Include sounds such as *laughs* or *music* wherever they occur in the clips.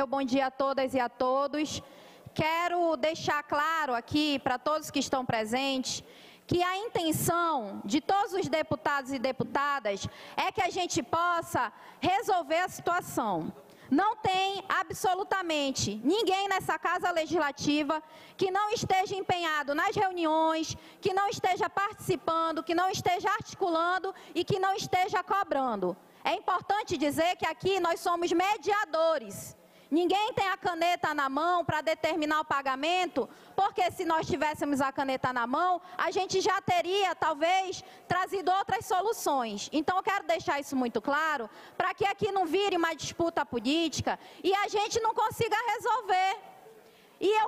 meu bom dia a todas e a todos. Quero deixar claro aqui para todos que estão presentes que a intenção de todos os deputados e deputadas é que a gente possa resolver a situação. Não tem absolutamente ninguém nessa casa legislativa que não esteja empenhado nas reuniões, que não esteja participando, que não esteja articulando e que não esteja cobrando. É importante dizer que aqui nós somos mediadores. Ninguém tem a caneta na mão para determinar o pagamento, porque se nós tivéssemos a caneta na mão, a gente já teria, talvez, trazido outras soluções. Então, eu quero deixar isso muito claro, para que aqui não vire uma disputa política e a gente não consiga resolver.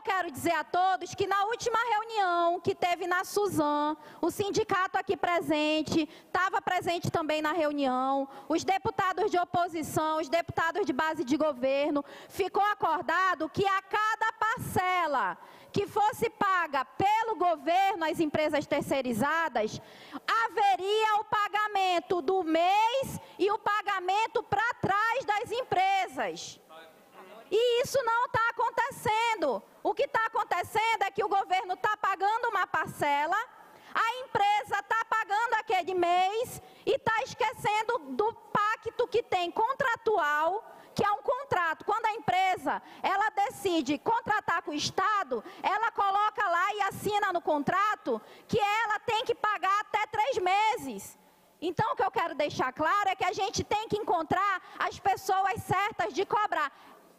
Eu quero dizer a todos que na última reunião que teve na Suzan, o sindicato aqui presente, estava presente também na reunião, os deputados de oposição, os deputados de base de governo, ficou acordado que a cada parcela que fosse paga pelo governo às empresas terceirizadas, haveria o pagamento do mês e o pagamento para trás das empresas. E isso não está acontecendo. O que está acontecendo é que o governo está pagando uma parcela, a empresa está pagando aquele mês e está esquecendo do pacto que tem contratual, que é um contrato. Quando a empresa ela decide contratar com o Estado, ela coloca lá e assina no contrato que ela tem que pagar até três meses. Então, o que eu quero deixar claro é que a gente tem que encontrar as pessoas certas de cobrar.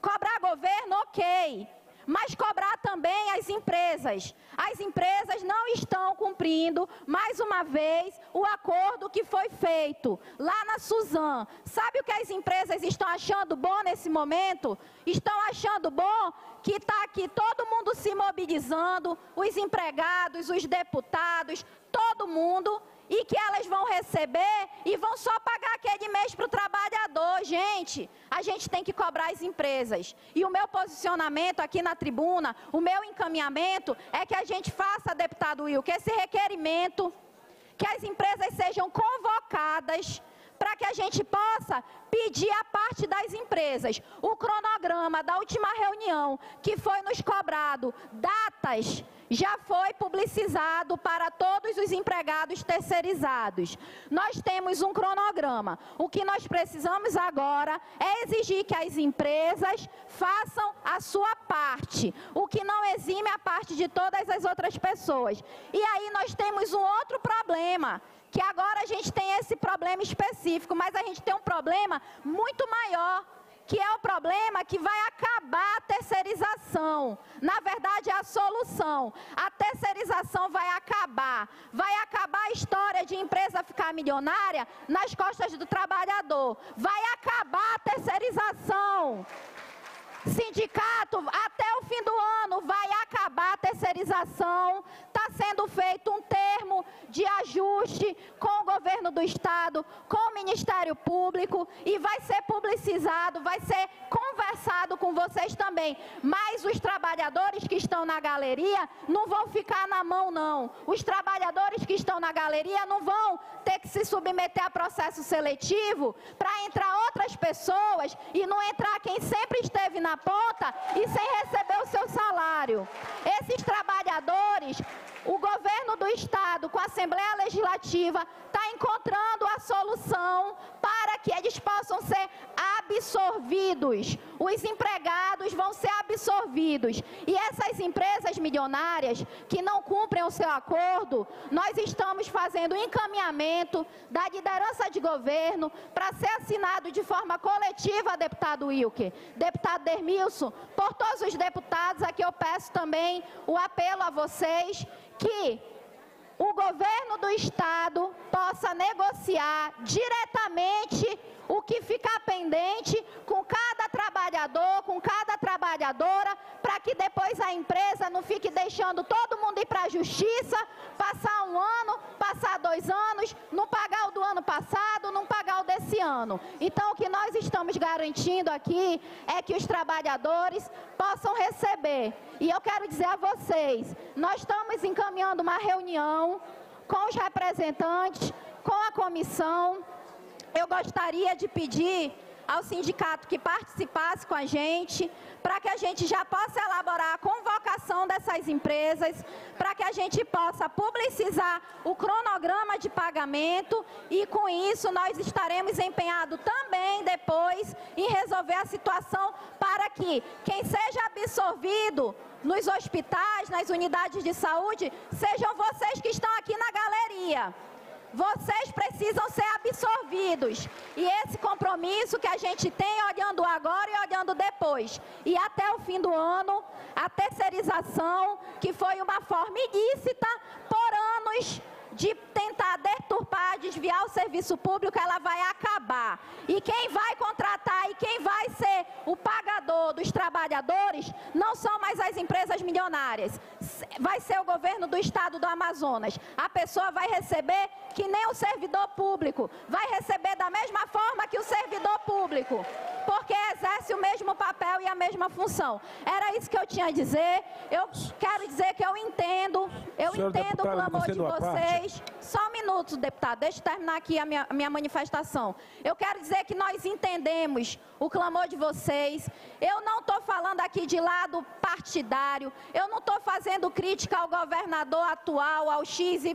Cobrar governo, ok. Mas cobrar também as empresas. As empresas não estão cumprindo, mais uma vez, o acordo que foi feito lá na Suzan. Sabe o que as empresas estão achando bom nesse momento? Estão achando bom que está aqui todo mundo se mobilizando, os empregados, os deputados, todo mundo e que elas vão receber e vão só pagar aquele mês para o trabalhador. Gente, a gente tem que cobrar as empresas. E o meu posicionamento aqui na tribuna, o meu encaminhamento é que a gente faça, deputado Will, que esse requerimento, que as empresas sejam convocadas para que a gente possa pedir a parte das empresas o cronograma da última reunião que foi nos cobrado, datas já foi publicizado para todos os empregados terceirizados. Nós temos um cronograma. O que nós precisamos agora é exigir que as empresas façam a sua parte, o que não exime a parte de todas as outras pessoas. E aí nós temos um outro problema, que agora a gente tem esse problema específico, mas a gente tem um problema muito maior que é o problema que vai acabar a terceirização. Na verdade, é a solução. A terceirização vai acabar. Vai acabar a história de empresa ficar milionária nas costas do trabalhador. Vai acabar a terceirização. Sindicato, até o fim do ano vai acabar a terceirização. Está sendo feito um termo de ajuste com o governo do estado, com o Ministério Público e vai ser publicizado, vai ser conversado com vocês também. Mas os trabalhadores que estão na galeria não vão ficar na mão, não. Os trabalhadores que estão na galeria não vão ter que se submeter a processo seletivo para entrar outras pessoas e não entrar quem sempre esteve na ponta e sem receber o seu salário. Esses trabalhadores, o governo do estado, com a Assembleia Legislativa, está encontrando a solução para que eles possam ser absorvidos. Os empregados vão ser absorvidos. E essas empresas milionárias que não cumprem o seu acordo, nós estamos fazendo encaminhamento da liderança de governo para ser assinado de forma coletiva, deputado Wilker, deputado Dermilson, por todos os deputados. Aqui eu peço também o apelo a vocês que o governo do estado possa negociar diretamente o que com cada trabalhador, com cada trabalhadora, para que depois a empresa não fique deixando todo mundo ir para a justiça, passar um ano, passar dois anos, não pagar o do ano passado, não pagar o desse ano. Então, o que nós estamos garantindo aqui é que os trabalhadores possam receber. E eu quero dizer a vocês, nós estamos encaminhando uma reunião com os representantes, com a comissão, eu gostaria de pedir ao sindicato que participasse com a gente, para que a gente já possa elaborar a convocação dessas empresas, para que a gente possa publicizar o cronograma de pagamento e com isso nós estaremos empenhados também depois em resolver a situação para que quem seja absorvido nos hospitais, nas unidades de saúde, sejam vocês que estão aqui na galeria. Vocês precisam ser absorvidos. E esse compromisso que a gente tem olhando agora e olhando depois. E até o fim do ano, a terceirização, que foi uma forma ilícita por anos de tentar deturpar, desviar o serviço público, ela vai acabar. E quem vai contratar e quem vai ser o pagador dos trabalhadores não são mais as empresas milionárias. Vai ser o governo do estado do Amazonas. A pessoa vai receber que nem o servidor público, vai receber da mesma forma que o servidor público, porque exerce o mesmo papel e a mesma função. Era isso que eu tinha a dizer. Eu quero dizer que eu entendo, eu entendo o clamor de vocês. Só um minuto, deputado, deixa eu terminar aqui a minha, a minha manifestação. Eu quero dizer que nós entendemos o clamor de vocês. Eu não estou falando aqui de lado partidário, eu não estou fazendo crítica ao governador atual, ao XYZ.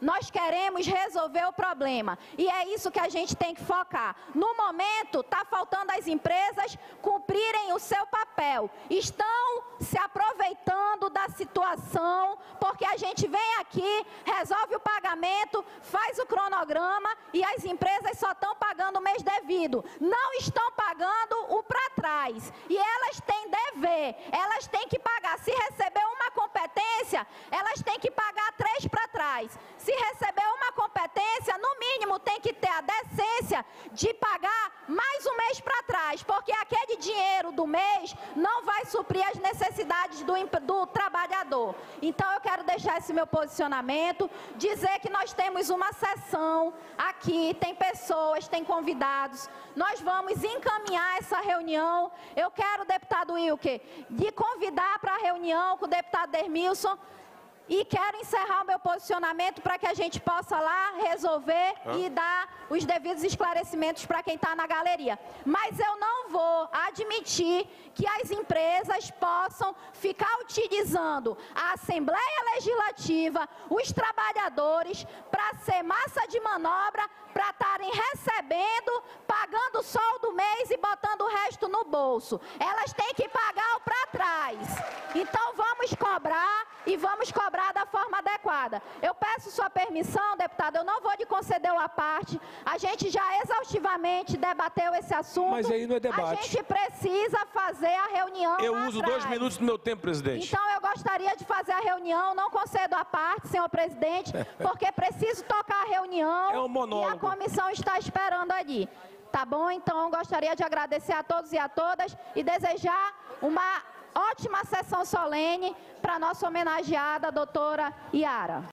Nós queremos resolver o problema e é isso que a gente tem que focar. No momento, está faltando as empresas cumprirem o seu papel. Estão se aproveitando da situação, porque a gente vem aqui, resolve o pagamento, faz o cronograma e as empresas só estão pagando o mês devido. Não estão pagando o para trás. E elas têm dever, elas têm que pagar. Se receber uma competência, elas têm que pagar três para trás. Se receber uma competência, no mínimo tem que ter a decência de pagar mais um mês para trás, porque aquele dinheiro do mês não vai suprir as necessidades do, do trabalhador. Então eu quero deixar esse meu posicionamento, dizer que nós temos uma sessão aqui, tem pessoas, tem convidados. Nós vamos encaminhar essa reunião. Eu quero, deputado Wilker, de convidar para a reunião com o deputado Dermilson e quero encerrar o meu posicionamento para que a gente possa lá resolver ah. e dar os devidos esclarecimentos para quem está na galeria. Mas eu não vou admitir que as empresas possam ficar utilizando a Assembleia Legislativa, os trabalhadores, para ser massa de manobra, para estarem recebendo, pagando o sol do mês e botando o resto no bolso. Elas têm que pagar o para trás. Então vamos cobrar e vamos cobrar da forma adequada. Eu peço sua permissão, deputado, eu não vou lhe conceder uma parte. A gente já exaustivamente debateu esse assunto. Mas aí não é debate. A gente precisa fazer a reunião. Eu uso atrás. dois minutos do meu tempo, presidente. Então eu gostaria de fazer a reunião, não concedo a parte, senhor presidente, *laughs* porque preciso tocar a reunião. É um monólogo. E a comissão está esperando ali. Tá bom? Então eu gostaria de agradecer a todos e a todas e desejar uma ótima sessão solene para nossa homenageada doutora Iara.